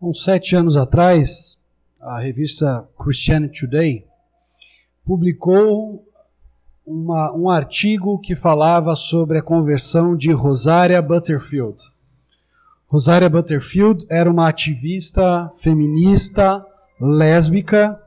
uns sete anos atrás, a revista Christianity Today publicou uma, um artigo que falava sobre a conversão de Rosaria Butterfield. Rosaria Butterfield era uma ativista feminista, lésbica,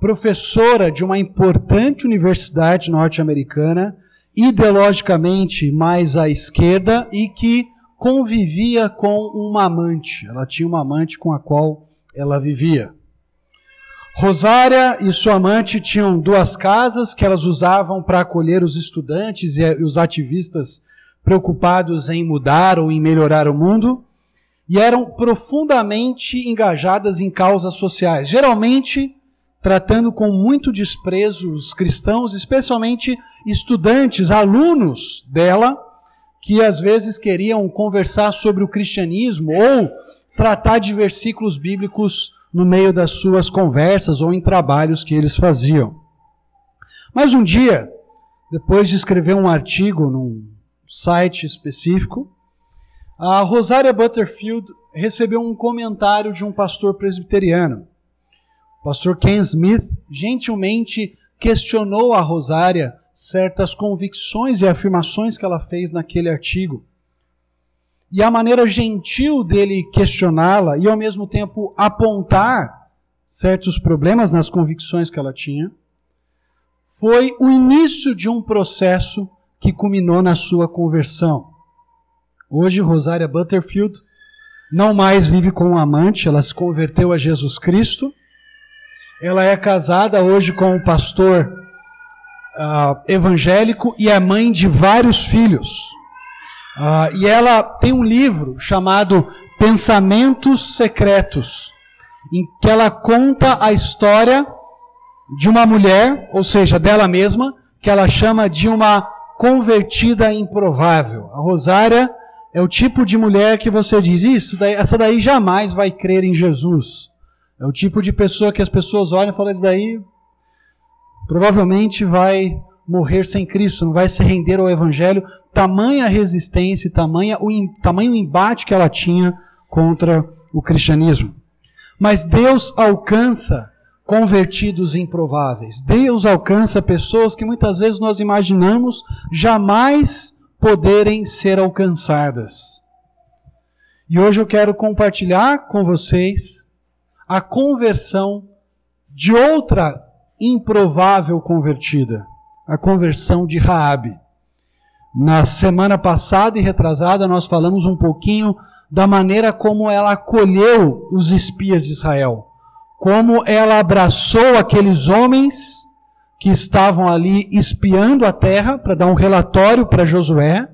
professora de uma importante universidade norte-americana, ideologicamente mais à esquerda e que convivia com uma amante. Ela tinha uma amante com a qual ela vivia. Rosária e sua amante tinham duas casas que elas usavam para acolher os estudantes e os ativistas preocupados em mudar ou em melhorar o mundo, e eram profundamente engajadas em causas sociais, geralmente tratando com muito desprezo os cristãos, especialmente estudantes, alunos dela, que às vezes queriam conversar sobre o cristianismo ou tratar de versículos bíblicos no meio das suas conversas ou em trabalhos que eles faziam. Mas um dia, depois de escrever um artigo num site específico, a Rosária Butterfield recebeu um comentário de um pastor presbiteriano. O pastor Ken Smith gentilmente questionou a Rosária certas convicções e afirmações que ela fez naquele artigo. E a maneira gentil dele questioná-la e ao mesmo tempo apontar certos problemas nas convicções que ela tinha, foi o início de um processo que culminou na sua conversão. Hoje, Rosária Butterfield não mais vive com um amante, ela se converteu a Jesus Cristo. Ela é casada hoje com um pastor uh, evangélico e é mãe de vários filhos. Uh, e ela tem um livro chamado Pensamentos Secretos, em que ela conta a história de uma mulher, ou seja, dela mesma, que ela chama de uma convertida improvável. A Rosária é o tipo de mulher que você diz, isso, daí, essa daí jamais vai crer em Jesus. É o tipo de pessoa que as pessoas olham e falam, isso daí provavelmente vai morrer sem Cristo, não vai se render ao Evangelho, tamanha resistência, tamanha o, tamanho embate que ela tinha contra o cristianismo. Mas Deus alcança convertidos improváveis. Deus alcança pessoas que muitas vezes nós imaginamos jamais poderem ser alcançadas. E hoje eu quero compartilhar com vocês a conversão de outra improvável convertida, a conversão de Raabe. Na semana passada e retrasada nós falamos um pouquinho da maneira como ela acolheu os espias de Israel, como ela abraçou aqueles homens que estavam ali espiando a terra para dar um relatório para Josué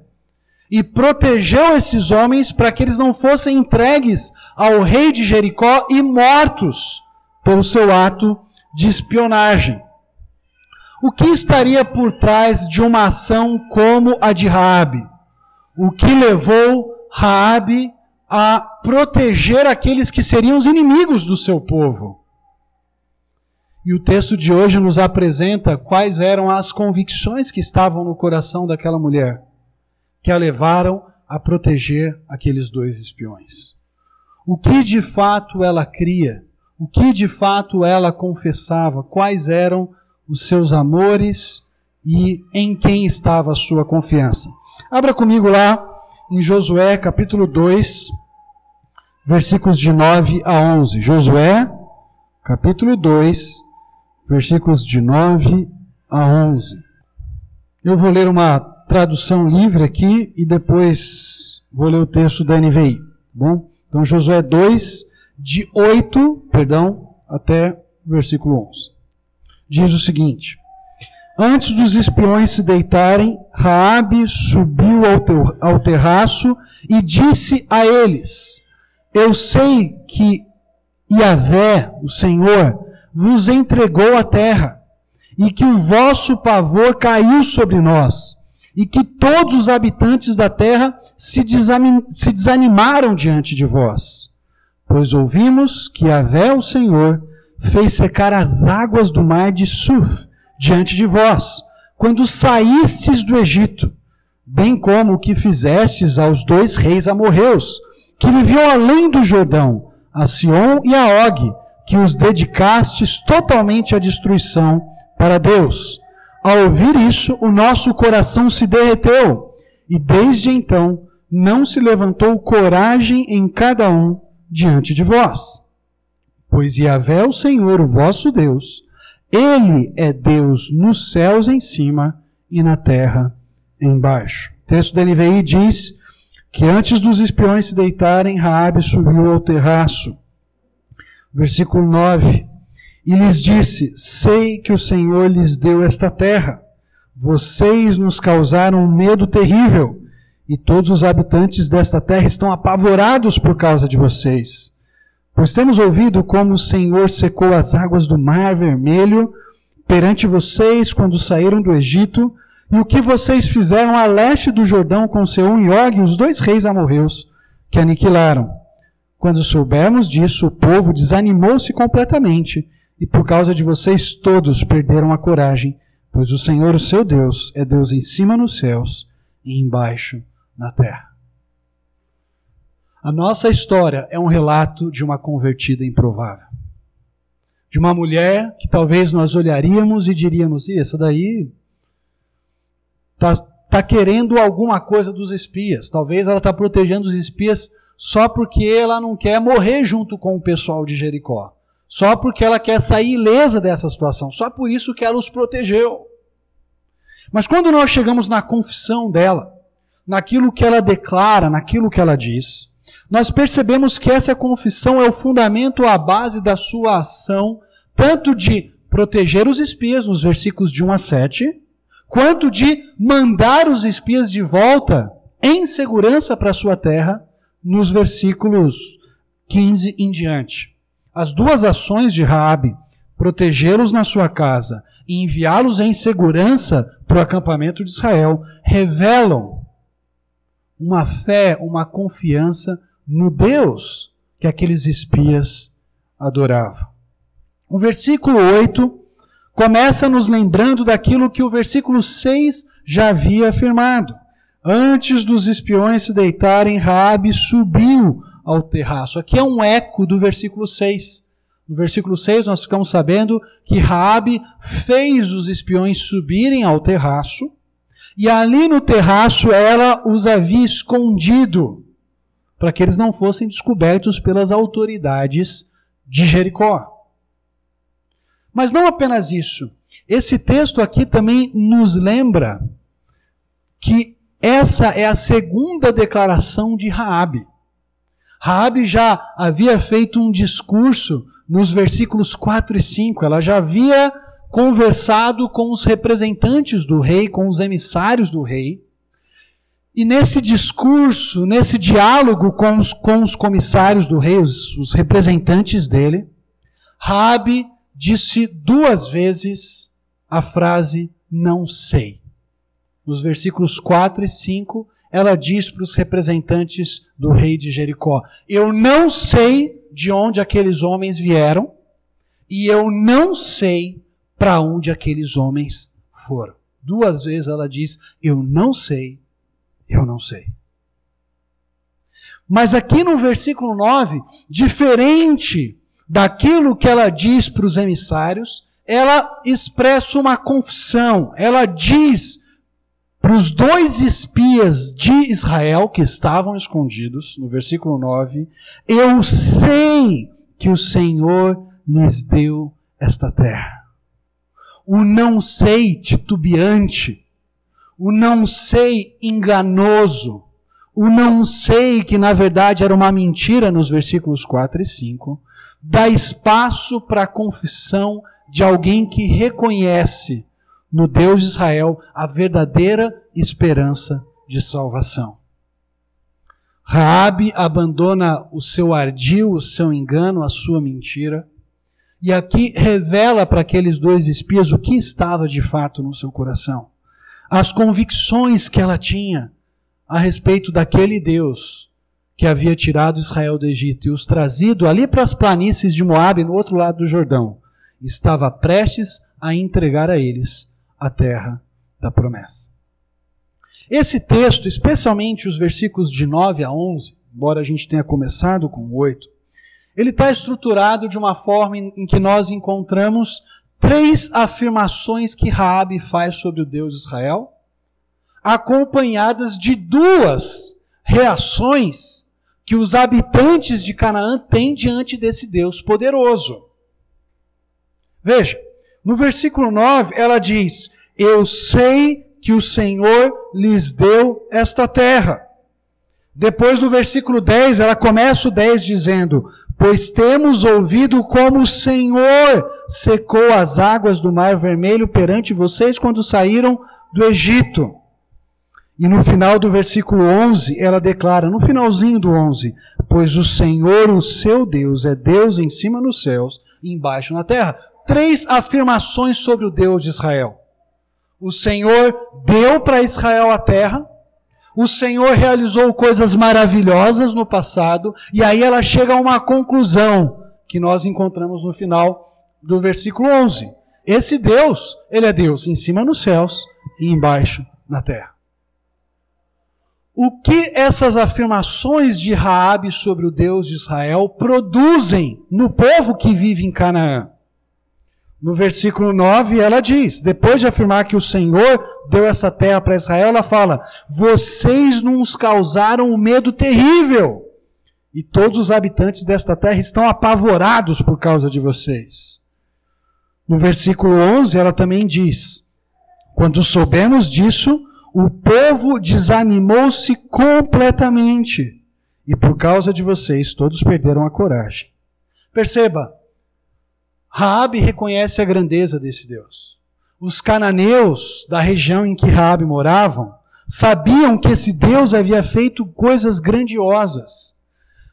e protegeu esses homens para que eles não fossem entregues ao rei de Jericó e mortos pelo seu ato de espionagem. O que estaria por trás de uma ação como a de Raabe? O que levou Raabe a proteger aqueles que seriam os inimigos do seu povo? E o texto de hoje nos apresenta quais eram as convicções que estavam no coração daquela mulher, que a levaram a proteger aqueles dois espiões. O que de fato ela cria o que de fato ela confessava, quais eram os seus amores e em quem estava a sua confiança. Abra comigo lá em Josué capítulo 2, versículos de 9 a 11. Josué, capítulo 2, versículos de 9 a 11. Eu vou ler uma tradução livre aqui e depois vou ler o texto da NVI. Tá bom? Então, Josué 2, de 8, perdão, até versículo 11. Diz o seguinte: Antes dos espiões se deitarem, Raabe subiu ao, ter, ao terraço e disse a eles: Eu sei que Yahvé, o Senhor, vos entregou a terra, e que o vosso pavor caiu sobre nós, e que todos os habitantes da terra se, desanimaram diante de vós. Pois ouvimos que Yahvé, o Senhor, fez secar as águas do mar de Suf diante de vós, quando saístes do Egito, bem como o que fizestes aos dois reis amorreus, que viviam além do Jordão, a Sion e a Og, que os dedicastes totalmente à destruição para Deus. Ao ouvir isso, o nosso coração se derreteu, e desde então não se levantou coragem em cada um diante de vós. Pois Yahvé, o Senhor, o vosso Deus, Ele é Deus nos céus em cima e na terra embaixo. O texto da NVI diz que antes dos espiões se deitarem, Raabe subiu ao terraço. Versículo 9. E lhes disse: Sei que o Senhor lhes deu esta terra. Vocês nos causaram um medo terrível, e todos os habitantes desta terra estão apavorados por causa de vocês. Pois temos ouvido como o Senhor secou as águas do Mar Vermelho perante vocês quando saíram do Egito, e o que vocês fizeram a leste do Jordão com Seom e Og, os dois reis amorreus, que aniquilaram. Quando soubermos disso, o povo desanimou-se completamente, e por causa de vocês todos perderam a coragem, pois o Senhor, o seu Deus, é Deus em cima nos céus e embaixo na terra. A nossa história é um relato de uma convertida improvável. De uma mulher que talvez nós olharíamos e diríamos: e essa daí está tá querendo alguma coisa dos espias. Talvez ela está protegendo os espias só porque ela não quer morrer junto com o pessoal de Jericó. Só porque ela quer sair ilesa dessa situação. Só por isso que ela os protegeu. Mas quando nós chegamos na confissão dela, naquilo que ela declara, naquilo que ela diz, nós percebemos que essa confissão é o fundamento, a base da sua ação, tanto de proteger os espias, nos versículos de 1 a 7, quanto de mandar os espias de volta em segurança para sua terra, nos versículos 15 em diante. As duas ações de Raabe, protegê-los na sua casa e enviá-los em segurança para o acampamento de Israel, revelam uma fé, uma confiança no Deus que aqueles espias adoravam. O versículo 8 começa nos lembrando daquilo que o versículo 6 já havia afirmado. Antes dos espiões se deitarem, Raabe subiu ao terraço. Aqui é um eco do versículo 6. No versículo 6 nós ficamos sabendo que Raabe fez os espiões subirem ao terraço e ali no terraço ela os havia escondido, para que eles não fossem descobertos pelas autoridades de Jericó. Mas não apenas isso. Esse texto aqui também nos lembra que essa é a segunda declaração de Raabe. Raabe já havia feito um discurso nos versículos 4 e 5. Ela já havia conversado com os representantes do rei, com os emissários do rei. E nesse discurso, nesse diálogo com os, com os comissários do rei, os, os representantes dele, Rabi disse duas vezes a frase não sei. Nos versículos 4 e 5, ela diz para os representantes do rei de Jericó: Eu não sei de onde aqueles homens vieram, e eu não sei para onde aqueles homens foram. Duas vezes ela diz: Eu não sei, eu não sei. Mas aqui no versículo 9, diferente daquilo que ela diz para os emissários, ela expressa uma confissão. Ela diz para os dois espias de Israel que estavam escondidos, no versículo 9: Eu sei que o Senhor lhes deu esta terra o não sei titubeante, o não sei enganoso, o não sei que na verdade era uma mentira nos versículos 4 e 5, dá espaço para a confissão de alguém que reconhece no Deus de Israel a verdadeira esperança de salvação. Raabe abandona o seu ardil, o seu engano, a sua mentira e aqui revela para aqueles dois espias o que estava de fato no seu coração. As convicções que ela tinha a respeito daquele Deus que havia tirado Israel do Egito e os trazido ali para as planícies de Moabe, no outro lado do Jordão, estava prestes a entregar a eles a terra da promessa. Esse texto, especialmente os versículos de 9 a 11, embora a gente tenha começado com 8, ele está estruturado de uma forma em, que nós encontramos três afirmações que Raabe faz sobre o Deus de Israel, acompanhadas de duas reações que os habitantes de Canaã têm diante desse Deus poderoso. Veja, no versículo 9 ela diz: Eu sei que o Senhor lhes deu esta terra. Depois, no versículo 10, ela começa o 10 dizendo: Pois temos ouvido como o Senhor secou as águas do Mar Vermelho perante vocês quando saíram do Egito. E no final do versículo 11, ela declara, no finalzinho do 11, Pois o Senhor, o seu Deus, é Deus em cima nos céus e embaixo na terra. Três afirmações sobre o Deus de Israel. O Senhor deu para Israel a terra, o Senhor realizou coisas maravilhosas no passado, e aí ela chega a uma conclusão que nós encontramos no final do versículo 11. Esse Deus, ele é Deus em cima nos céus e embaixo na terra. O que essas afirmações de Raabe sobre o Deus de Israel produzem no povo que vive em Canaã? No versículo 9, ela diz: depois de afirmar que o Senhor deu essa terra para Israel, ela fala: Vocês nos causaram um medo terrível, e todos os habitantes desta terra estão apavorados por causa de vocês. No versículo 11, ela também diz: Quando soubemos disso, o povo desanimou-se completamente, e por causa de vocês, todos perderam a coragem. Perceba, Raabe reconhece a grandeza desse Deus. Os cananeus da região em que Raabe moravam sabiam que esse Deus havia feito coisas grandiosas.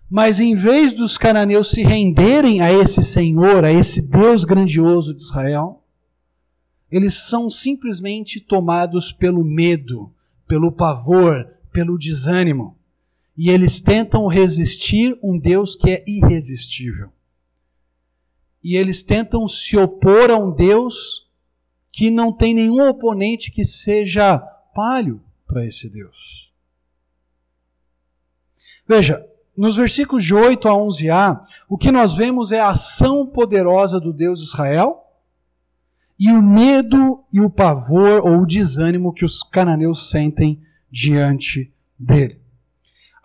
Mas em vez dos cananeus se renderem a esse Senhor, a esse Deus grandioso de Israel, eles são simplesmente tomados pelo medo, pelo pavor, pelo desânimo. E eles tentam resistir um Deus que é irresistível e eles tentam se opor a um Deus que não tem nenhum oponente que seja palho para esse Deus. Veja, nos versículos de 8 a 11a, o que nós vemos é a ação poderosa do Deus de Israel e o medo e o pavor ou o desânimo que os cananeus sentem diante dele.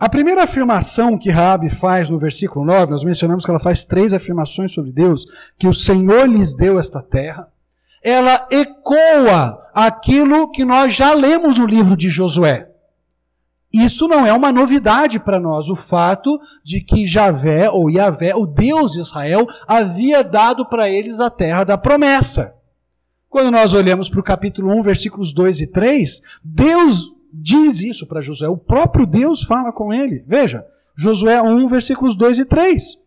A primeira afirmação que Raabe faz no versículo 9, nós mencionamos que ela faz três afirmações sobre Deus, que o Senhor lhes deu esta terra. Ela ecoa aquilo que nós já lemos no livro de Josué. Isso não é uma novidade para nós, o fato de que Javé ou Yahvé, o Deus de Israel, havia dado para eles a terra da promessa. Quando nós olhamos para o capítulo 1, versículos 2 e 3, Deus diz isso para Josué. O próprio Deus fala com ele. Veja, Josué 1, versículos 2 e 3.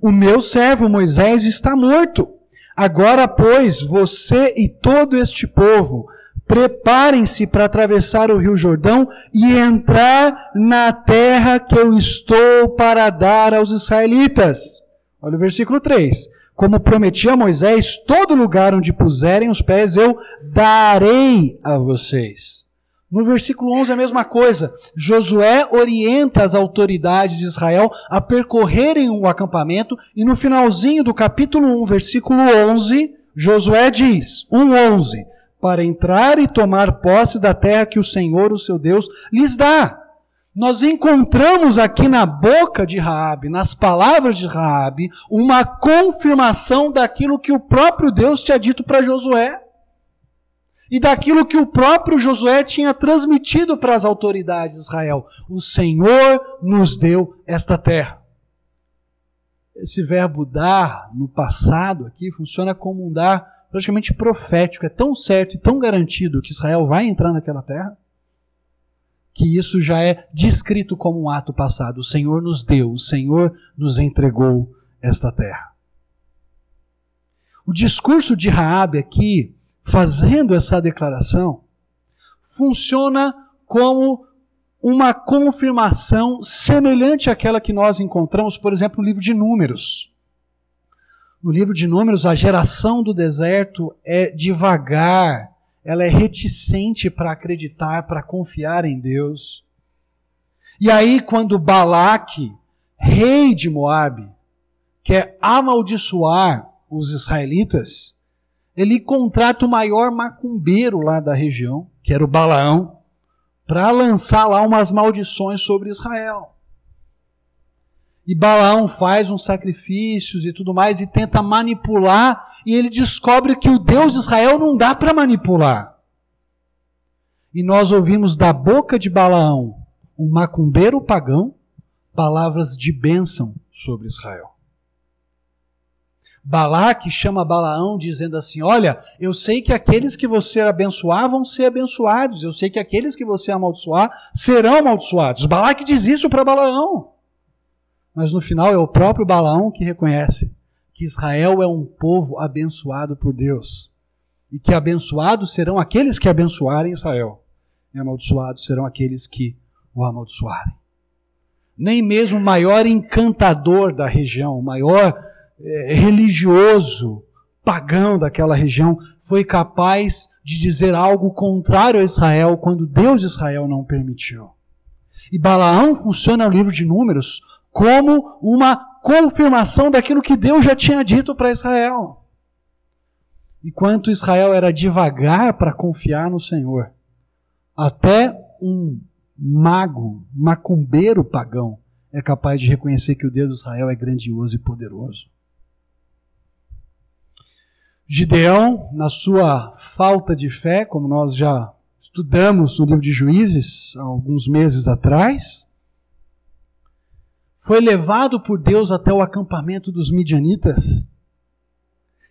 O meu servo Moisés está morto. Agora, pois, você e todo este povo, preparem-se para atravessar o rio Jordão e entrar na terra que eu estou para dar aos israelitas. Olha o versículo 3. Como prometi a Moisés, todo lugar onde puserem os pés eu darei a vocês. No versículo 11 a mesma coisa. Josué orienta as autoridades de Israel a percorrerem o acampamento e no finalzinho do capítulo 1, versículo 11, Josué diz, 1:11, para entrar e tomar posse da terra que o Senhor, o seu Deus, lhes dá. Nós encontramos aqui na boca de Raabe, nas palavras de Raabe, uma confirmação daquilo que o próprio Deus tinha dito para Josué e daquilo que o próprio Josué tinha transmitido para as autoridades de Israel. O Senhor nos deu esta terra. Esse verbo dar no passado aqui funciona como um dar praticamente profético. É tão certo e tão garantido que Israel vai entrar naquela terra que isso já é descrito como um ato passado. O Senhor nos deu, o Senhor nos entregou esta terra. O discurso de Raabe aqui fazendo essa declaração, funciona como uma confirmação semelhante àquela que nós encontramos, por exemplo, no livro de Números. No livro de Números, a geração do deserto é devagar, ela é reticente para acreditar, para confiar em Deus. E aí, quando Balaque, rei de Moabe, quer amaldiçoar os israelitas, ele contrata o maior macumbeiro lá da região, que era o Balaão, para lançar lá umas maldições sobre Israel. E Balaão faz uns sacrifícios e tudo mais e tenta manipular, e ele descobre que o Deus de Israel não dá para manipular. E nós ouvimos da boca de Balaão, um macumbeiro pagão, palavras de bênção sobre Israel. Balaque chama Balaão dizendo assim: Olha, eu sei que aqueles que você abençoar vão ser abençoados, eu sei que aqueles que você amaldiçoar serão amaldiçoados. Balaque diz isso para Balaão. Mas no final é o próprio Balaão que reconhece que Israel é um povo abençoado por Deus. E que abençoados serão aqueles que abençoarem Israel. E amaldiçoados serão aqueles que o amaldiçoarem. Nem mesmo o maior encantador da região, o maior religioso, pagão daquela região, foi capaz de dizer algo contrário a Israel quando Deus de Israel não permitiu. E Balaão funciona no livro de Números como uma confirmação daquilo que Deus já tinha dito para Israel. Enquanto Israel era devagar para confiar no Senhor, até um mago, macumbeiro pagão, é capaz de reconhecer que o Deus de Israel é grandioso e poderoso. Gideão, na sua falta de fé, como nós já estudamos no livro de Juízes há alguns meses atrás, foi levado por Deus até o acampamento dos midianitas.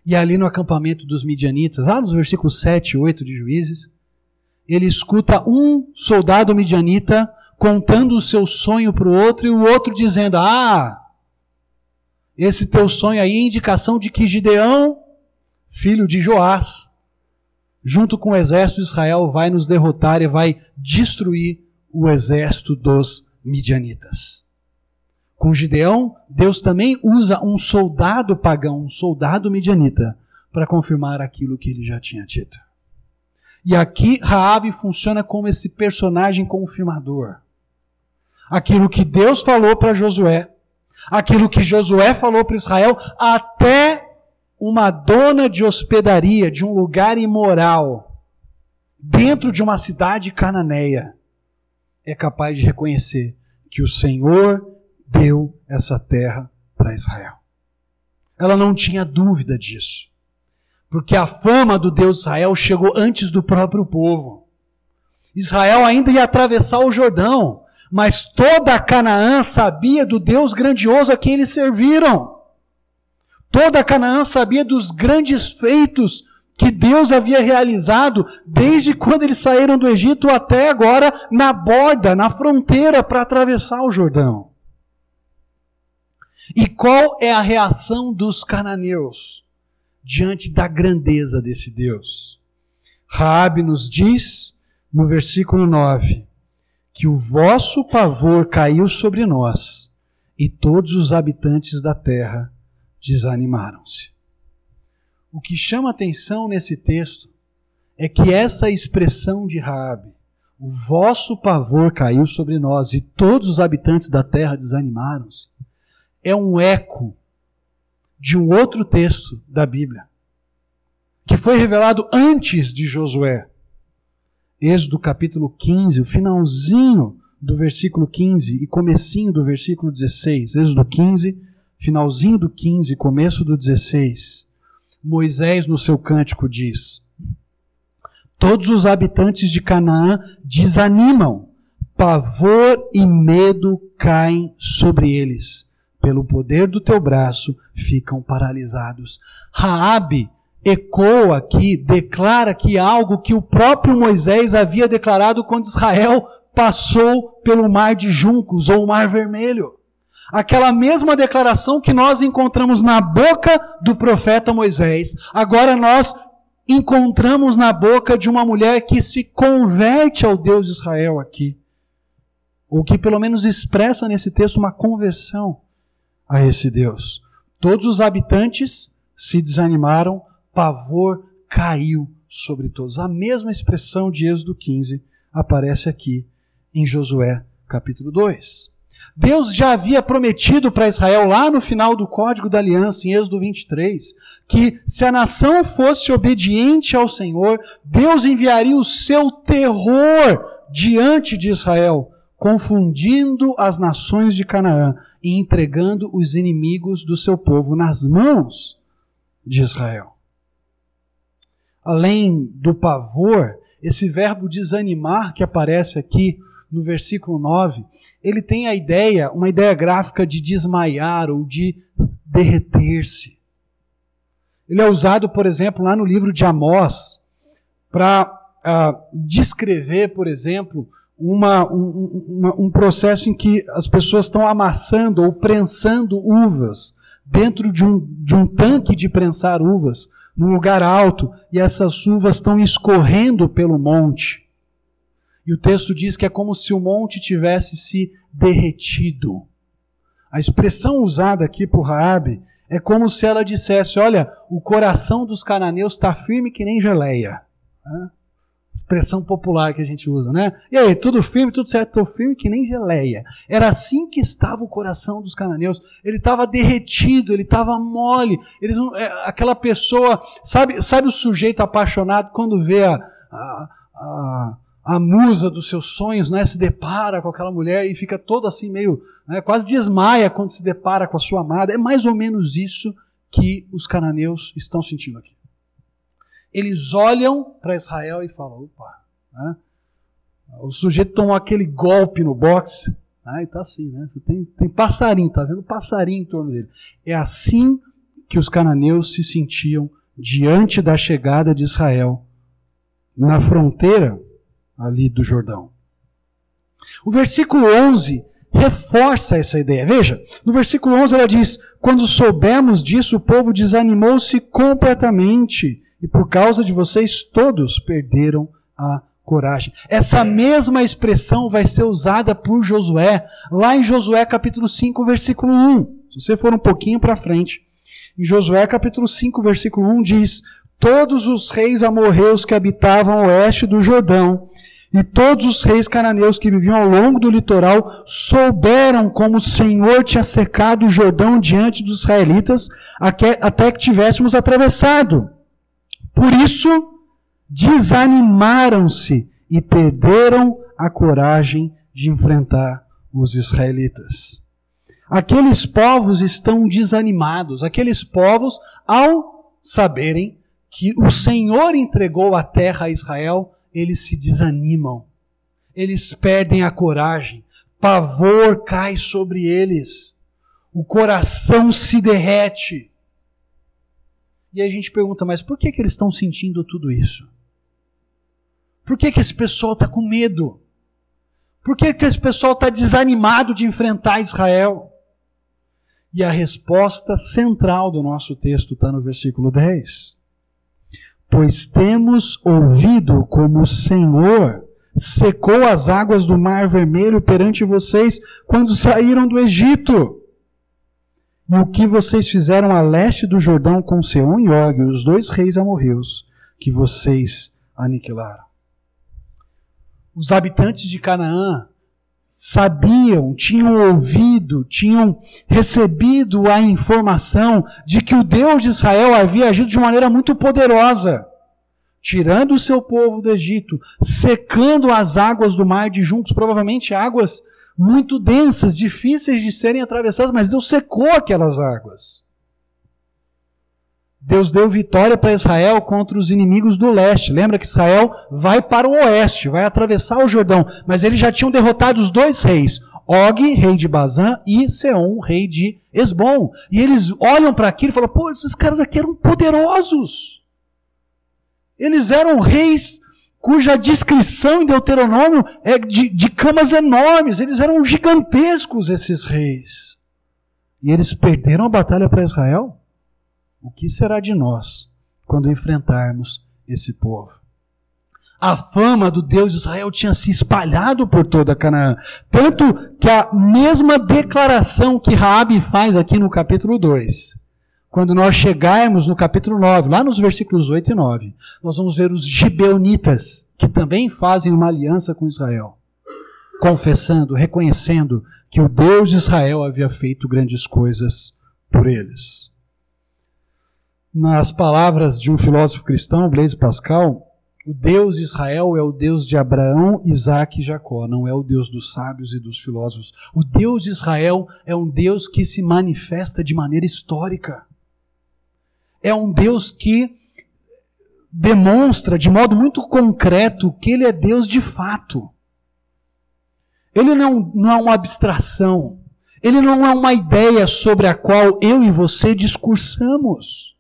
E ali no acampamento dos midianitas, lá nos versículos 7 e 8 de Juízes, ele escuta um soldado midianita contando o seu sonho para o outro e o outro dizendo: Ah, esse teu sonho aí é indicação de que Gideão filho de Joás, junto com o exército de Israel, vai nos derrotar e vai destruir o exército dos midianitas. Com Gideão, Deus também usa um soldado pagão, um soldado midianita, para confirmar aquilo que ele já tinha dito. E aqui Raabe funciona como esse personagem confirmador. Aquilo que Deus falou para Josué, aquilo que Josué falou para Israel, até uma dona de hospedaria de um lugar imoral dentro de uma cidade cananeia é capaz de reconhecer que o Senhor deu essa terra para Israel. Ela não tinha dúvida disso. Porque a fama do Deus de Israel chegou antes do próprio povo. Israel ainda ia atravessar o Jordão, mas toda Canaã sabia do Deus grandioso a quem eles serviram. Toda Canaã sabia dos grandes feitos que Deus havia realizado desde quando eles saíram do Egito até agora na borda, na fronteira para atravessar o Jordão. E qual é a reação dos cananeus diante da grandeza desse Deus? Raabe nos diz no versículo 9 que o vosso pavor caiu sobre nós e todos os habitantes da terra desanimaram-se. O que chama atenção nesse texto é que essa expressão de Raabe, o vosso pavor caiu sobre nós e todos os habitantes da terra desanimaram-se, é um eco de um outro texto da Bíblia, que foi revelado antes de Josué. Êxodo capítulo 15, o finalzinho do versículo 15 e comecinho do versículo 16. Êxodo 15, finalzinho do 15, começo do 16, Moisés no seu cântico diz: Todos os habitantes de Canaã desanimam, pavor e medo caem sobre eles. Pelo poder do teu braço ficam paralisados. Raabe ecoa aqui, declara que algo que o próprio Moisés havia declarado quando Israel passou pelo mar de juncos ou mar vermelho aquela mesma declaração que nós encontramos na boca do profeta Moisés, agora nós encontramos na boca de uma mulher que se converte ao Deus de Israel aqui. Ou que pelo menos expressa nesse texto uma conversão a esse Deus. Todos os habitantes se desanimaram, pavor caiu sobre todos. A mesma expressão de Êxodo 15 aparece aqui em Josué capítulo 2. Deus já havia prometido para Israel, lá no final do Código da Aliança, em Êxodo 23, que se a nação fosse obediente ao Senhor, Deus enviaria o seu terror diante de Israel, confundindo as nações de Canaã e entregando os inimigos do seu povo nas mãos de Israel. Além do pavor, esse verbo desanimar que aparece aqui no versículo 9, ele tem a ideia, uma ideia gráfica de desmaiar ou de derreter-se. Ele é usado, por exemplo, lá no livro de Amós, para uh, descrever, por exemplo, uma, um, uma, um processo em que as pessoas estão amassando ou prensando uvas dentro de um, de um tanque de prensar uvas, num lugar alto, e essas uvas estão escorrendo pelo monte. E o texto diz que é como se o monte tivesse se derretido. A expressão usada aqui por Raabe é como se ela dissesse: Olha, o coração dos cananeus está firme que nem geleia. Expressão popular que a gente usa, né? E aí, tudo firme, tudo certo, estou firme que nem geleia. Era assim que estava o coração dos cananeus. Ele estava derretido, ele estava mole. Eles, é, aquela pessoa, sabe, sabe o sujeito apaixonado quando vê a, a, a a musa dos seus sonhos, né, se depara com aquela mulher e fica todo assim meio, né, quase desmaia quando se depara com a sua amada. É mais ou menos isso que os cananeus estão sentindo aqui. Eles olham para Israel e falam, opa, né, o sujeito tomou aquele golpe no boxe, né, e tá assim, né, tem, tem passarinho, tá vendo passarinho em torno dele. É assim que os cananeus se sentiam diante da chegada de Israel na fronteira ali do Jordão. O versículo 11 reforça essa ideia. Veja, no versículo 11 ela diz: Quando soubemos disso, o povo desanimou-se completamente, e por causa de vocês todos perderam a coragem. Essa mesma expressão vai ser usada por Josué, lá em Josué capítulo 5, versículo 1. Se você for um pouquinho para frente, em Josué capítulo 5, versículo 1 diz: Todos os reis amorreus que habitavam ao oeste do Jordão e todos os reis cananeus que viviam ao longo do litoral souberam como o Senhor tinha secado o Jordão diante dos israelitas até que tivéssemos atravessado. Por isso, desanimaram-se e perderam a coragem de enfrentar os israelitas. Aqueles povos estão desanimados, aqueles povos, ao saberem que o Senhor entregou a terra a Israel, eles se desanimam, eles perdem a coragem, pavor cai sobre eles, o coração se derrete. E a gente pergunta, mas por que, que eles estão sentindo tudo isso? Por que, que esse pessoal está com medo? Por que, que esse pessoal está desanimado de enfrentar Israel? E a resposta central do nosso texto está no versículo 10 pois temos ouvido como o Senhor secou as águas do Mar Vermelho perante vocês quando saíram do Egito. E o que vocês fizeram a leste do Jordão com Seon e Og, os dois reis amorreus, que vocês aniquilaram. Os habitantes de Canaã sabiam, tinham ouvido, tinham recebido a informação de que o Deus de Israel havia agido de maneira muito poderosa, tirando o seu povo do Egito, secando as águas do mar de juncos, provavelmente águas muito densas, difíceis de serem atravessadas, mas Deus secou aquelas águas. Deus deu vitória para Israel contra os inimigos do leste. Lembra que Israel vai para o oeste, vai atravessar o Jordão, mas eles já tinham derrotado os dois reis, Og, rei de Bazã, e Seom, rei de Esbom. E eles olham para aquilo e falam: pô, esses caras aqui eram poderosos. Eles eram reis cuja descrição em Deuteronômio é de, de camas enormes. Eles eram gigantescos, esses reis. E eles perderam a batalha para Israel? O que será de nós quando enfrentarmos esse povo? A fama do Deus de Israel tinha se espalhado por toda Canaã, tanto que a mesma declaração que Raabe faz aqui no capítulo 2, quando nós chegarmos no capítulo 9, lá nos versículos 8 e 9, nós vamos ver os gibeonitas, que também fazem uma aliança com Israel. confessando, reconhecendo que o Deus de Israel havia feito grandes coisas por eles. Nas palavras de um filósofo cristão, Blaise Pascal, o Deus de Israel é o Deus de Abraão, Isaac e Jacó, não é o Deus dos sábios e dos filósofos. O Deus de Israel é um Deus que se manifesta de maneira histórica. É um Deus que demonstra de modo muito concreto que ele é Deus de fato. Ele não, não é uma abstração. Ele não é uma ideia sobre a qual eu e você discursamos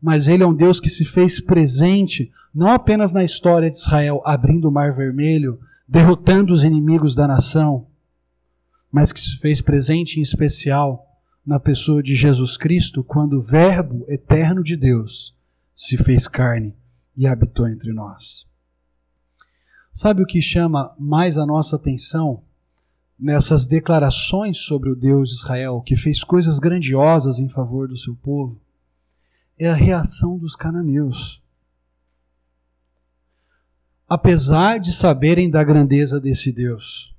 mas ele é um Deus que se fez presente não apenas na história de Israel, abrindo o Mar Vermelho, derrotando os inimigos da nação, mas que se fez presente em especial na pessoa de Jesus Cristo, quando o Verbo eterno de Deus se fez carne e habitou entre nós. Sabe o que chama mais a nossa atenção nessas declarações sobre o Deus de Israel, que fez coisas grandiosas em favor do seu povo? É a reação dos cananeus. Apesar de saberem da grandeza desse Deus,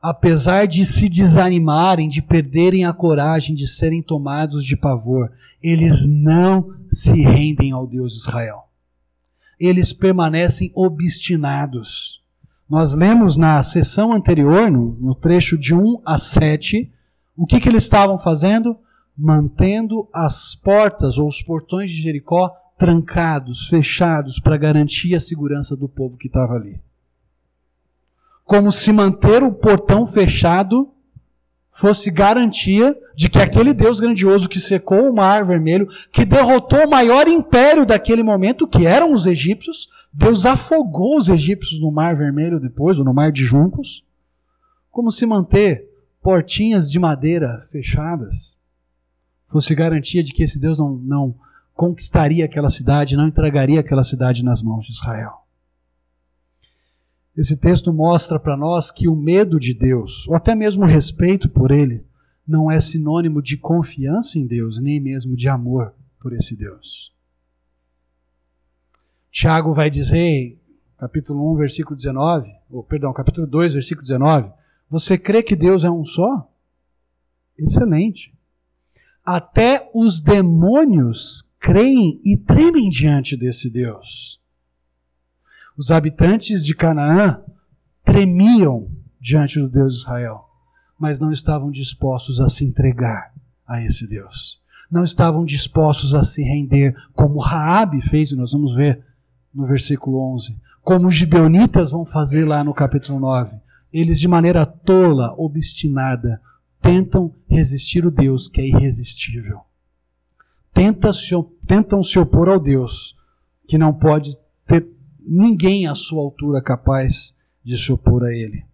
apesar de se desanimarem, de perderem a coragem, de serem tomados de pavor, eles não se rendem ao Deus de Israel. Eles permanecem obstinados. Nós lemos na sessão anterior, no, no trecho de 1 a 7, o que, que eles estavam fazendo? Mantendo as portas ou os portões de Jericó trancados, fechados, para garantir a segurança do povo que estava ali. Como se manter o portão fechado fosse garantia de que aquele Deus grandioso que secou o mar vermelho, que derrotou o maior império daquele momento, que eram os egípcios, Deus afogou os egípcios no mar vermelho depois, ou no mar de juncos, como se manter portinhas de madeira fechadas fosse garantia de que esse Deus não, não conquistaria aquela cidade, não entregaria aquela cidade nas mãos de Israel. Esse texto mostra para nós que o medo de Deus, ou até mesmo o respeito por Ele, não é sinônimo de confiança em Deus, nem mesmo de amor por esse Deus. Tiago vai dizer, capítulo 1, versículo 19, ou perdão, capítulo 2, versículo 19, você crê que Deus é um só? Excelente. Até os demônios creem e tremem diante desse Deus. Os habitantes de Canaã tremiam diante do Deus de Israel, mas não estavam dispostos a se entregar a esse Deus. Não estavam dispostos a se render, como Raabe fez, e nós vamos ver no versículo 11, como os gibeonitas vão fazer lá no capítulo 9. Eles de maneira tola, obstinada, tentam resistir o Deus que é irresistível. Tentam se, tentam se opor ao Deus que não pode ter ninguém à sua altura capaz de se opor a ele.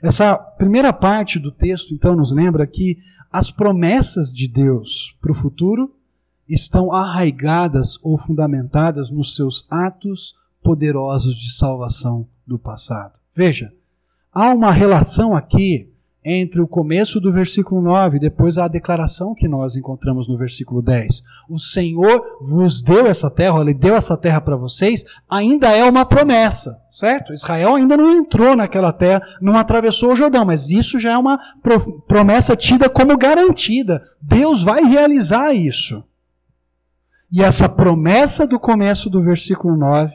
Essa primeira parte do texto, então, nos lembra que as promessas de Deus para o futuro estão arraigadas ou fundamentadas nos seus atos poderosos de salvação do passado. Veja, há uma relação aqui entre o começo do versículo 9 e depois a declaração que nós encontramos no versículo 10. O Senhor vos deu essa terra, ele deu essa terra para vocês, ainda é uma promessa, certo? Israel ainda não entrou naquela terra, não atravessou o Jordão, mas isso já é uma promessa tida como garantida. Deus vai realizar isso. E essa promessa do começo do versículo 9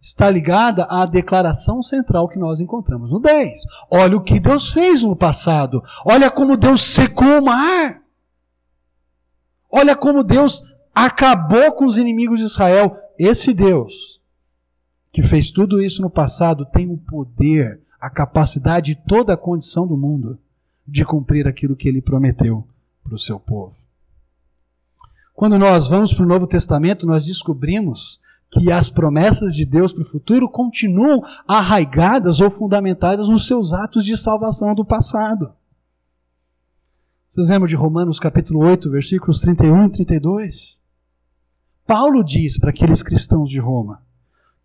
está ligada à declaração central que nós encontramos no 10. Olha o que Deus fez no passado. Olha como Deus secou o mar. Olha como Deus acabou com os inimigos de Israel. Esse Deus que fez tudo isso no passado tem o poder, a capacidade e toda a condição do mundo de cumprir aquilo que ele prometeu para o seu povo. Quando nós vamos para o Novo Testamento, nós descobrimos que as promessas de Deus para o futuro continuam arraigadas ou fundamentadas nos seus atos de salvação do passado. Vocês lembram de Romanos capítulo 8, versículos 31 e 32? Paulo diz para aqueles cristãos de Roma: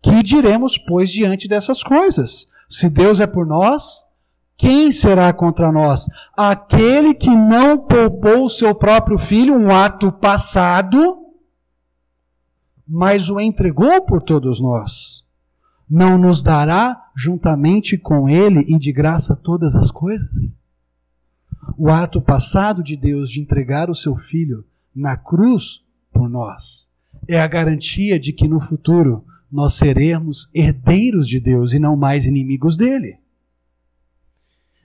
Que diremos, pois, diante dessas coisas? Se Deus é por nós, quem será contra nós? Aquele que não poupou o seu próprio filho, um ato passado, mas o entregou por todos nós. não nos dará juntamente com Ele e de graça todas as coisas? O ato passado de Deus de entregar o seu Filho na cruz por nós é a garantia de que no futuro nós seremos herdeiros de Deus e não mais inimigos dele.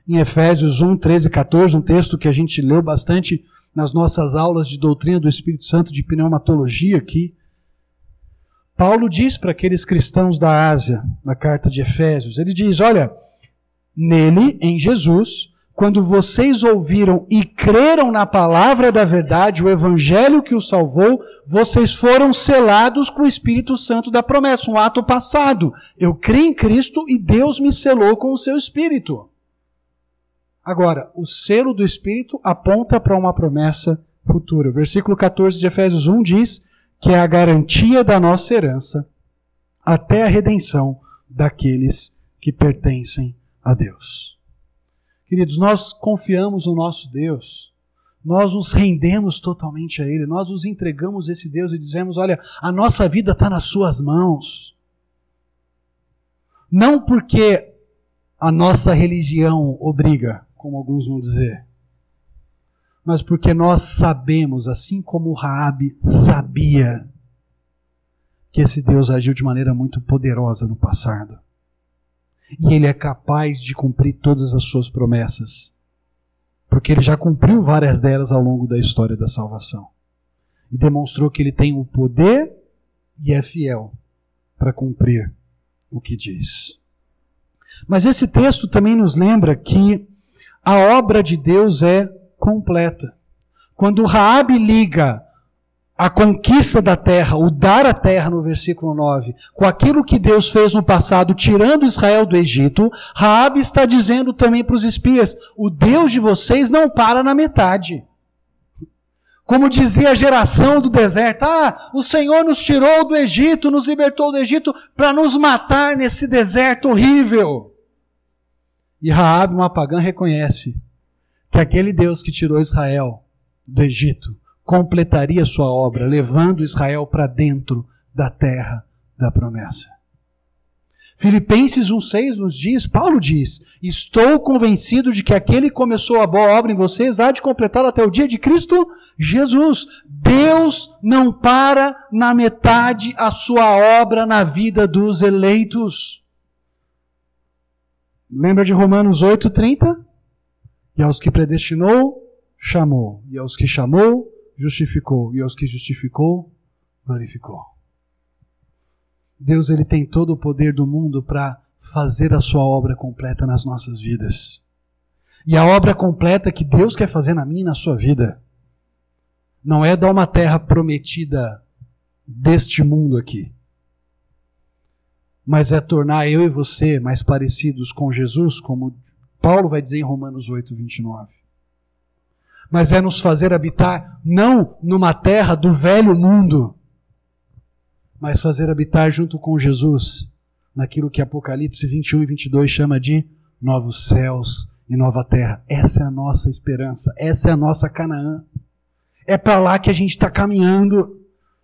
Em Efésios 1, 13 e 14, um texto que a gente leu bastante nas nossas aulas de doutrina do Espírito Santo de pneumatologia aqui, Paulo diz para aqueles cristãos da Ásia, na carta de Efésios, ele diz: Olha, nele, em Jesus, quando vocês ouviram e creram na palavra da verdade, o evangelho que os salvou, vocês foram selados com o Espírito Santo da promessa, um ato passado. Eu criei em Cristo e Deus me selou com o seu Espírito. Agora, o selo do Espírito aponta para uma promessa futura. O versículo 14 de Efésios 1 diz: que é a garantia da nossa herança até a redenção daqueles que pertencem a Deus. Queridos, nós confiamos no nosso Deus, nós nos rendemos totalmente a Ele, nós nos entregamos a esse Deus e dizemos: olha, a nossa vida está nas Suas mãos. Não porque a nossa religião obriga, como alguns vão dizer, mas porque nós sabemos, assim como Raabe sabia, que esse Deus agiu de maneira muito poderosa no passado. E ele é capaz de cumprir todas as suas promessas. Porque ele já cumpriu várias delas ao longo da história da salvação. E demonstrou que ele tem o poder e é fiel para cumprir o que diz. Mas esse texto também nos lembra que a obra de Deus é completa. Quando Raabe liga a conquista da terra, o dar a terra no versículo 9, com aquilo que Deus fez no passado, tirando Israel do Egito, Raabe está dizendo também para os espias: o Deus de vocês não para na metade. Como dizia a geração do deserto: Ah, o Senhor nos tirou do Egito, nos libertou do Egito para nos matar nesse deserto horrível. E Raabe, uma pagã, reconhece que aquele Deus que tirou Israel do Egito completaria sua obra, levando Israel para dentro da terra da promessa. Filipenses 1,6 nos diz, Paulo diz: Estou convencido de que aquele que começou a boa obra em vocês há de completá-la até o dia de Cristo Jesus. Deus não para na metade a sua obra na vida dos eleitos. Lembra de Romanos 8,30? E aos que predestinou, chamou. E aos que chamou, justificou. E aos que justificou, glorificou. Deus ele tem todo o poder do mundo para fazer a sua obra completa nas nossas vidas. E a obra completa que Deus quer fazer na minha e na sua vida não é dar uma terra prometida deste mundo aqui, mas é tornar eu e você mais parecidos com Jesus, como Paulo vai dizer em Romanos 8, 29. Mas é nos fazer habitar não numa terra do velho mundo, mas fazer habitar junto com Jesus naquilo que Apocalipse 21 e 22 chama de novos céus e nova terra. Essa é a nossa esperança, essa é a nossa Canaã. É para lá que a gente está caminhando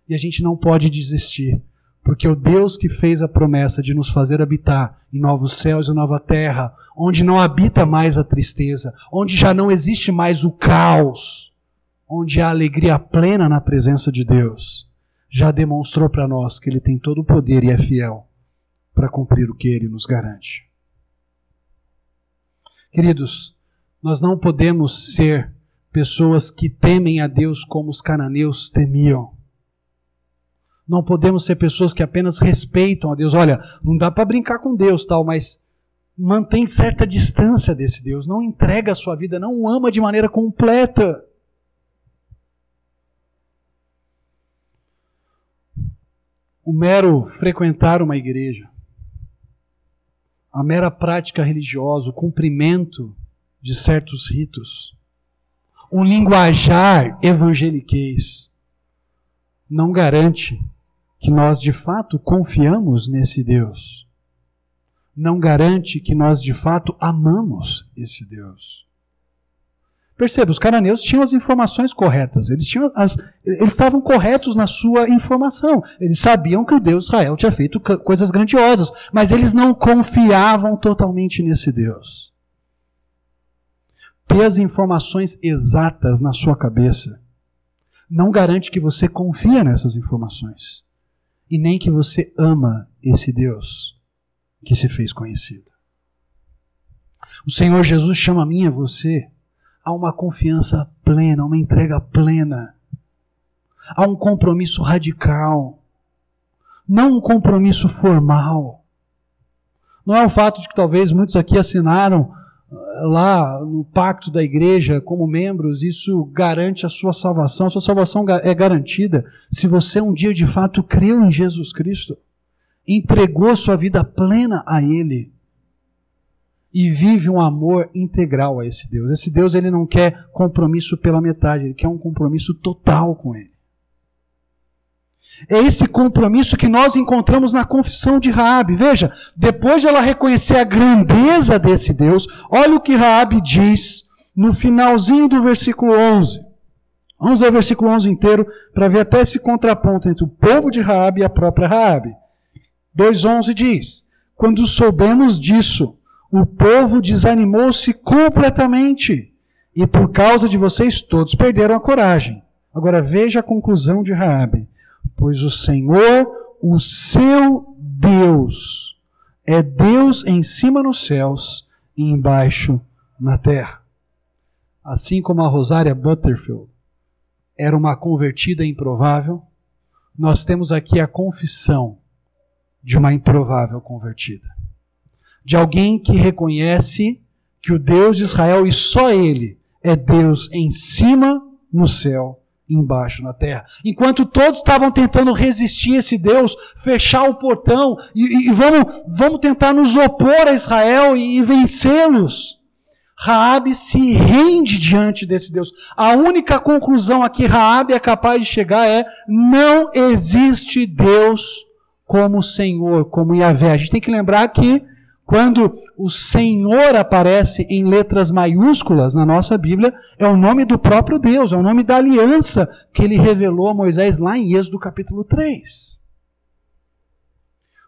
e a gente não pode desistir. Porque o Deus que fez a promessa de nos fazer habitar em novos céus e nova terra, onde não habita mais a tristeza, onde já não existe mais o caos, onde há alegria plena na presença de Deus, já demonstrou para nós que Ele tem todo o poder e é fiel para cumprir o que Ele nos garante. Queridos, nós não podemos ser pessoas que temem a Deus como os cananeus temiam. Não podemos ser pessoas que apenas respeitam a Deus. Olha, não dá para brincar com Deus, tal, mas mantém certa distância desse Deus, não entrega a sua vida, não o ama de maneira completa. O mero frequentar uma igreja, a mera prática religiosa, o cumprimento de certos ritos, um linguajar evangeliquez, não garante que nós de fato confiamos nesse Deus. Não garante que nós de fato amamos esse Deus. Perceba, os cananeus tinham as informações corretas, eles, tinham as, eles estavam corretos na sua informação. Eles sabiam que o Deus Israel tinha feito coisas grandiosas, mas eles não confiavam totalmente nesse Deus. Ter as informações exatas na sua cabeça não garante que você confia nessas informações e nem que você ama esse Deus que se fez conhecido. O Senhor Jesus chama a mim e a você a uma confiança plena, uma entrega plena, a um compromisso radical, não um compromisso formal. Não é o fato de que talvez muitos aqui assinaram lá no pacto da igreja como membros, isso garante a sua salvação. Sua salvação é garantida se você um dia de fato creu em Jesus Cristo, entregou sua vida plena a Ele e vive um amor integral a esse Deus. Esse Deus ele não quer compromisso pela metade, ele quer um compromisso total com ele. É esse compromisso que nós encontramos na confissão de Raabe. Veja, depois de ela reconhecer a grandeza desse Deus, olha o que Raabe diz no finalzinho do versículo 11. Vamos ler o versículo 11 inteiro para ver até esse contraponto entre o povo de Raabe e a própria Raabe. 2:11 diz: Quando soubemos disso, o povo desanimou-se completamente. E por causa de vocês todos perderam a coragem. Agora veja a conclusão de Raabe. Pois o Senhor, o seu Deus, é Deus em cima nos céus e embaixo na terra. Assim como a Rosária Butterfield era uma convertida improvável, nós temos aqui a confissão de uma improvável convertida de alguém que reconhece que o Deus de Israel e só Ele é Deus em cima no céu embaixo na terra. Enquanto todos estavam tentando resistir a esse Deus, fechar o portão e, e vamos, vamos tentar nos opor a Israel e, e vencê-los. Raabe se rende diante desse Deus. A única conclusão a que Raabe é capaz de chegar é: não existe Deus como Senhor, como Yahvé. A gente tem que lembrar que quando o Senhor aparece em letras maiúsculas na nossa Bíblia, é o nome do próprio Deus, é o nome da aliança que ele revelou a Moisés lá em Êxodo capítulo 3.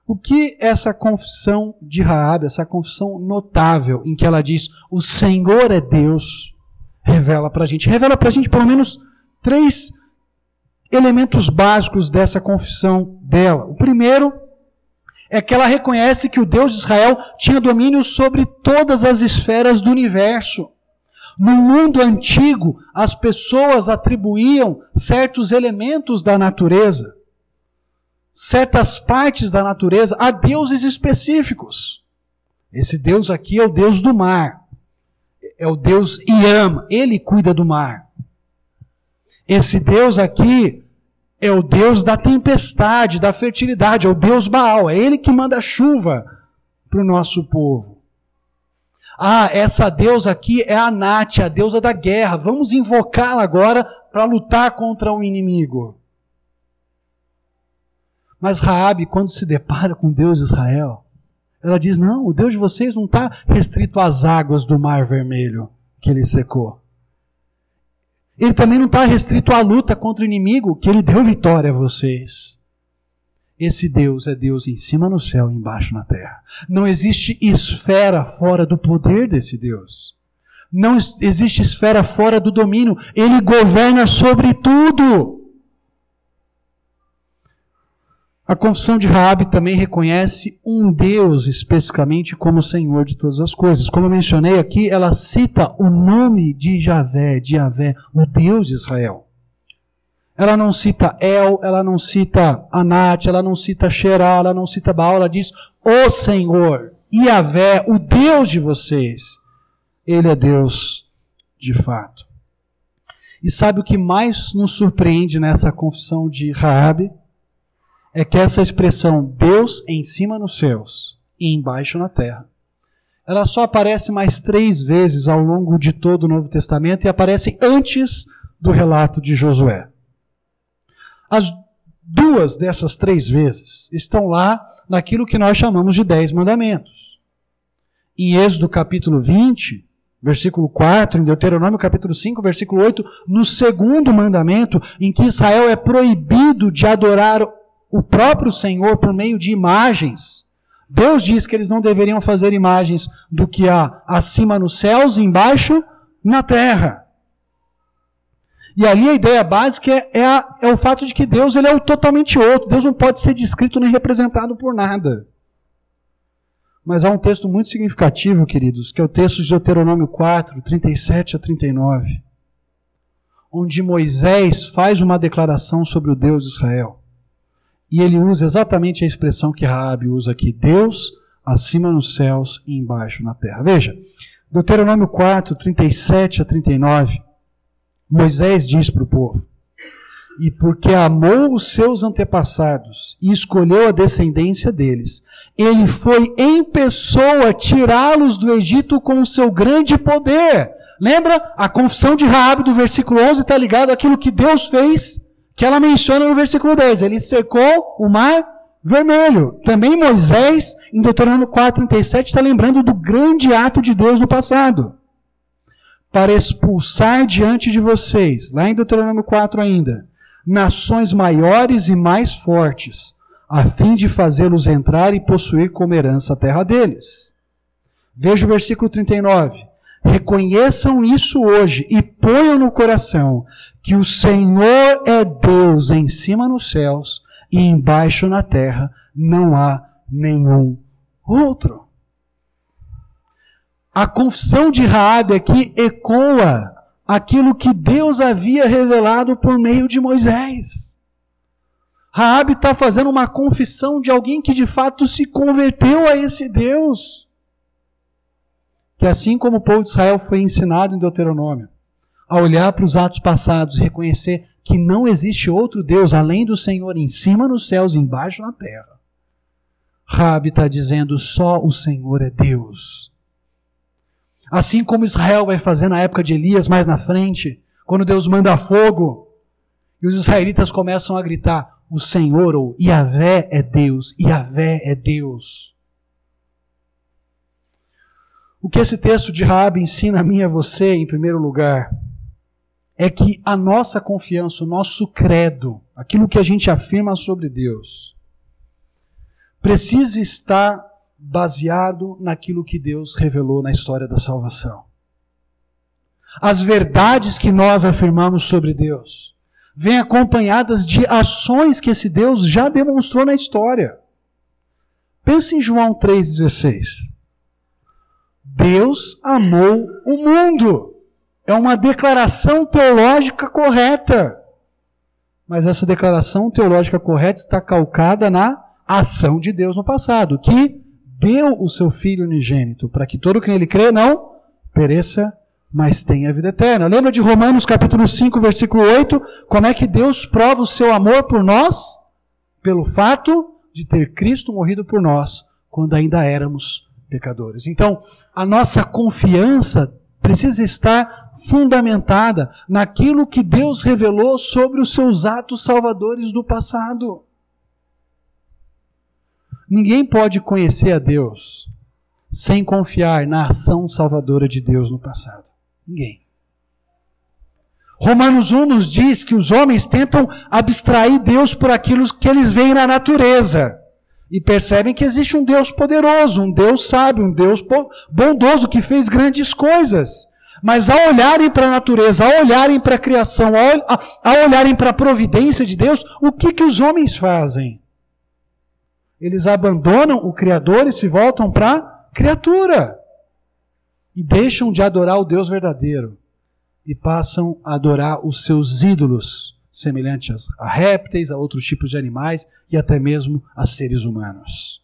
O que essa confissão de Raab, essa confissão notável, em que ela diz o Senhor é Deus, revela para a gente? Revela para a gente pelo menos três elementos básicos dessa confissão dela. O primeiro é que ela reconhece que o Deus de Israel tinha domínio sobre todas as esferas do universo. No mundo antigo, as pessoas atribuíam certos elementos da natureza, certas partes da natureza, a deuses específicos. Esse Deus aqui é o Deus do mar, é o Deus Iam, ele cuida do mar. Esse Deus aqui é o Deus da tempestade, da fertilidade, é o Deus Baal, é ele que manda chuva para o nosso povo. Ah, essa deusa aqui é a Nath, a deusa da guerra. Vamos invocá-la agora para lutar contra o inimigo. Mas Raabe, quando se depara com Deus de Israel, ela diz: Não, o Deus de vocês não está restrito às águas do Mar Vermelho que ele secou. Ele também não está restrito à luta contra o inimigo, que ele deu vitória a vocês. Esse Deus é Deus em cima no céu e embaixo na terra. Não existe esfera fora do poder desse Deus. Não existe esfera fora do domínio. Ele governa sobre tudo. A confissão de Raabe também reconhece um Deus especificamente como Senhor de todas as coisas. Como eu mencionei aqui, ela cita o nome de Javé, de Javé, o Deus de Israel. Ela não cita El, ela não cita Anat, ela não cita Xerá, ela não cita Baal, ela diz o Senhor, Yahvé, o Deus de vocês. Ele é Deus de fato. E sabe o que mais nos surpreende nessa confissão de Raabe? É que essa expressão Deus em cima nos céus e embaixo na terra, ela só aparece mais três vezes ao longo de todo o Novo Testamento e aparece antes do relato de Josué. As duas dessas três vezes estão lá naquilo que nós chamamos de Dez Mandamentos. Em Êxodo capítulo 20, versículo 4, em Deuteronômio capítulo 5, versículo 8, no segundo mandamento, em que Israel é proibido de adorar o próprio Senhor por meio de imagens. Deus diz que eles não deveriam fazer imagens do que há acima nos céus e embaixo na terra. E ali a ideia básica é, é, a, é, o fato de que Deus ele é o totalmente outro. Deus não pode ser descrito nem representado por nada. Mas há um texto muito significativo, queridos, que é o texto de Deuteronômio 4, 37 a 39, onde Moisés faz uma declaração sobre o Deus de Israel. E ele usa exatamente a expressão que Raabe usa aqui: Deus acima nos céus e embaixo na terra. Veja, Deuteronômio 4, 37 a 39. Moisés diz para o povo: E porque amou os seus antepassados e escolheu a descendência deles, ele foi em pessoa tirá-los do Egito com o seu grande poder. Lembra? A confissão de Raabe do versículo 11 está ligado àquilo que Deus fez, que ela menciona no versículo 10. Ele secou o mar vermelho. Também Moisés, em Deuteronômio 4:37, está lembrando do grande ato de Deus no passado para expulsar diante de vocês, lá em Deuteronômio 4 ainda, nações maiores e mais fortes, a fim de fazê-los entrar e possuir como herança a terra deles. Veja o versículo 39. Reconheçam isso hoje e ponham no coração que o Senhor é Deus em cima nos céus e embaixo na terra não há nenhum outro. A confissão de Raabe aqui ecoa aquilo que Deus havia revelado por meio de Moisés. Raabe está fazendo uma confissão de alguém que de fato se converteu a esse Deus. Que assim como o povo de Israel foi ensinado em Deuteronômio, a olhar para os atos passados e reconhecer que não existe outro Deus além do Senhor em cima nos céus e embaixo na terra. Rabi está dizendo só o Senhor é Deus. Assim como Israel vai fazer na época de Elias, mais na frente, quando Deus manda fogo, e os israelitas começam a gritar: O Senhor, ou Yahvé é Deus, Yahvé é Deus. O que esse texto de Rabi ensina a mim e a você, em primeiro lugar, é que a nossa confiança, o nosso credo, aquilo que a gente afirma sobre Deus, precisa estar baseado naquilo que Deus revelou na história da salvação. As verdades que nós afirmamos sobre Deus vêm acompanhadas de ações que esse Deus já demonstrou na história. Pense em João 3,16. Deus amou o mundo. É uma declaração teológica correta. Mas essa declaração teológica correta está calcada na ação de Deus no passado, que deu o seu Filho unigênito, para que todo quem ele crê não pereça, mas tenha vida eterna. Lembra de Romanos capítulo 5, versículo 8? Como é que Deus prova o seu amor por nós? Pelo fato de ter Cristo morrido por nós, quando ainda éramos pecadores. Então, a nossa confiança precisa estar fundamentada naquilo que Deus revelou sobre os seus atos salvadores do passado. Ninguém pode conhecer a Deus sem confiar na ação salvadora de Deus no passado. Ninguém. Romanos 1 nos diz que os homens tentam abstrair Deus por aquilo que eles veem na natureza. E percebem que existe um Deus poderoso, um Deus sábio, um Deus bondoso que fez grandes coisas. Mas ao olharem para a natureza, ao olharem para a criação, ao, ao olharem para a providência de Deus, o que, que os homens fazem? Eles abandonam o Criador e se voltam para a criatura. E deixam de adorar o Deus verdadeiro. E passam a adorar os seus ídolos, semelhantes a répteis, a outros tipos de animais e até mesmo a seres humanos.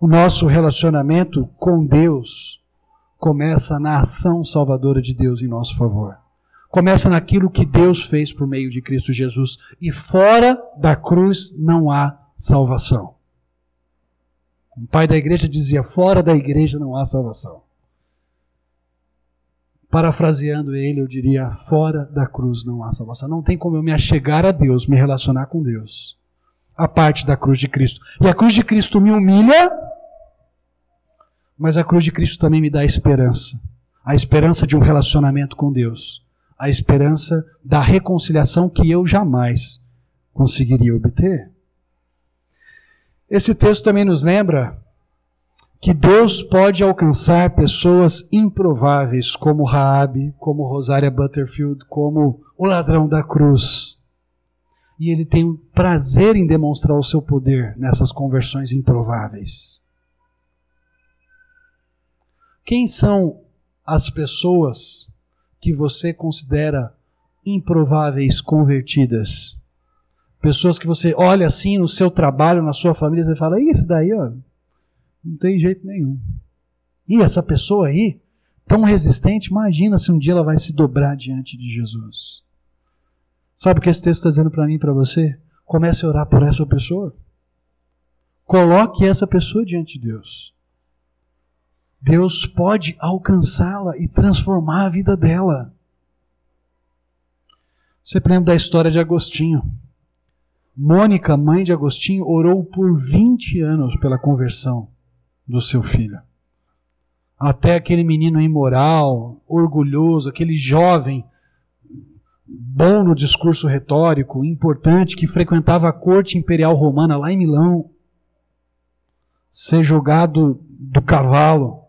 O nosso relacionamento com Deus começa na ação salvadora de Deus em nosso favor. Começa naquilo que Deus fez por meio de Cristo Jesus. E fora da cruz não há salvação. Um pai da igreja dizia: fora da igreja não há salvação. Parafraseando ele, eu diria: fora da cruz não há salvação. Não tem como eu me achegar a Deus, me relacionar com Deus, a parte da cruz de Cristo. E a cruz de Cristo me humilha, mas a cruz de Cristo também me dá esperança. a esperança de um relacionamento com Deus, a esperança da reconciliação que eu jamais conseguiria obter. Esse texto também nos lembra que Deus pode alcançar pessoas improváveis como Raabe, como Rosária Butterfield, como o ladrão da cruz. E ele tem um prazer em demonstrar o seu poder nessas conversões improváveis. Quem são as pessoas que você considera improváveis convertidas? Pessoas que você olha assim no seu trabalho, na sua família, e fala: e esse daí, ó, não tem jeito nenhum. E essa pessoa aí, tão resistente, imagina se um dia ela vai se dobrar diante de Jesus. Sabe o que esse texto está dizendo para mim e para você? Comece a orar por essa pessoa. Coloque essa pessoa diante de Deus. Deus pode alcançá-la e transformar a vida dela. Você lembra da história de Agostinho? Mônica, mãe de Agostinho, orou por 20 anos pela conversão do seu filho. Até aquele menino imoral, orgulhoso, aquele jovem bom no discurso retórico, importante, que frequentava a corte imperial romana lá em Milão, ser jogado do cavalo,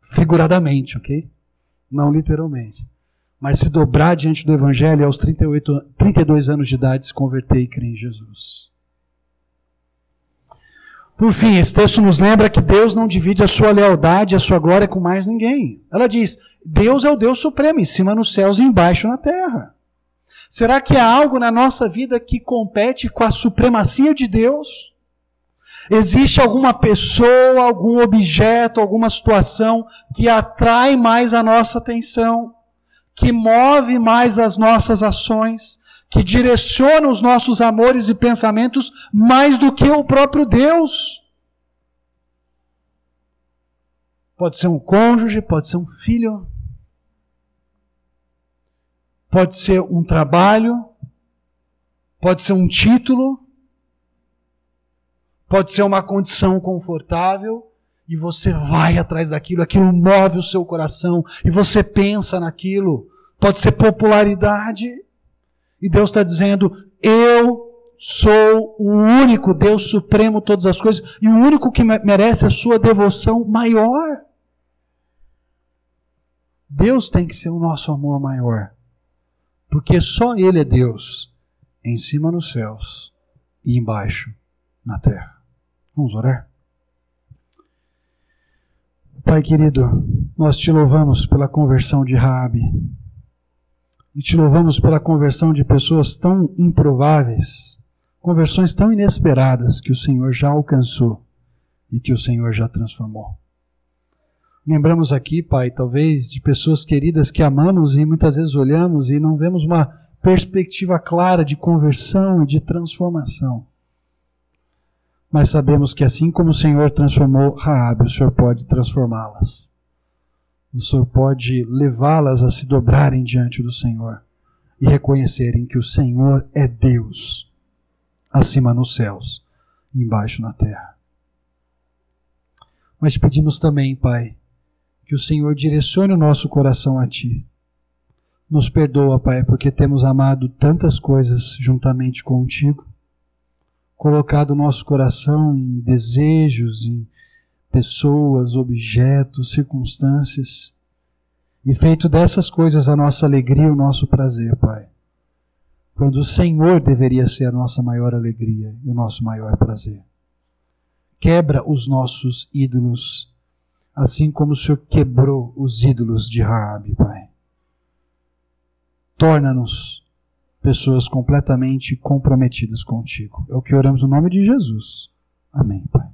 figuradamente, ok? Não literalmente. Mas se dobrar diante do Evangelho aos 38, 32 anos de idade, se converter e crer em Jesus. Por fim, esse texto nos lembra que Deus não divide a sua lealdade a sua glória com mais ninguém. Ela diz: Deus é o Deus supremo, em cima nos céus e embaixo na terra. Será que há algo na nossa vida que compete com a supremacia de Deus? Existe alguma pessoa, algum objeto, alguma situação que atrai mais a nossa atenção, que move mais as nossas ações, que direciona os nossos amores e pensamentos mais do que o próprio Deus. Pode ser um cônjuge, pode ser um filho, pode ser um trabalho, pode ser um título, pode ser uma condição confortável, e você vai atrás daquilo, aquilo move o seu coração, e você pensa naquilo. Pode ser popularidade, e Deus está dizendo: Eu sou o único Deus supremo todas as coisas e o único que merece a sua devoção maior. Deus tem que ser o nosso amor maior, porque só Ele é Deus, em cima nos céus e embaixo na terra. Vamos orar? Pai querido, nós te louvamos pela conversão de Raabe. E te louvamos pela conversão de pessoas tão improváveis, conversões tão inesperadas que o Senhor já alcançou e que o Senhor já transformou. Lembramos aqui, Pai, talvez de pessoas queridas que amamos e muitas vezes olhamos e não vemos uma perspectiva clara de conversão e de transformação. Mas sabemos que assim como o Senhor transformou Raabe, o Senhor pode transformá-las o Senhor pode levá-las a se dobrarem diante do Senhor e reconhecerem que o Senhor é Deus, acima nos céus e embaixo na terra. Mas pedimos também, Pai, que o Senhor direcione o nosso coração a Ti. Nos perdoa, Pai, porque temos amado tantas coisas juntamente contigo, colocado o nosso coração em desejos, em pessoas, objetos, circunstâncias, e feito dessas coisas a nossa alegria o nosso prazer, Pai. Quando o Senhor deveria ser a nossa maior alegria e o nosso maior prazer. Quebra os nossos ídolos, assim como o Senhor quebrou os ídolos de Raabe, Pai. Torna-nos pessoas completamente comprometidas contigo. É o que oramos no nome de Jesus. Amém, Pai.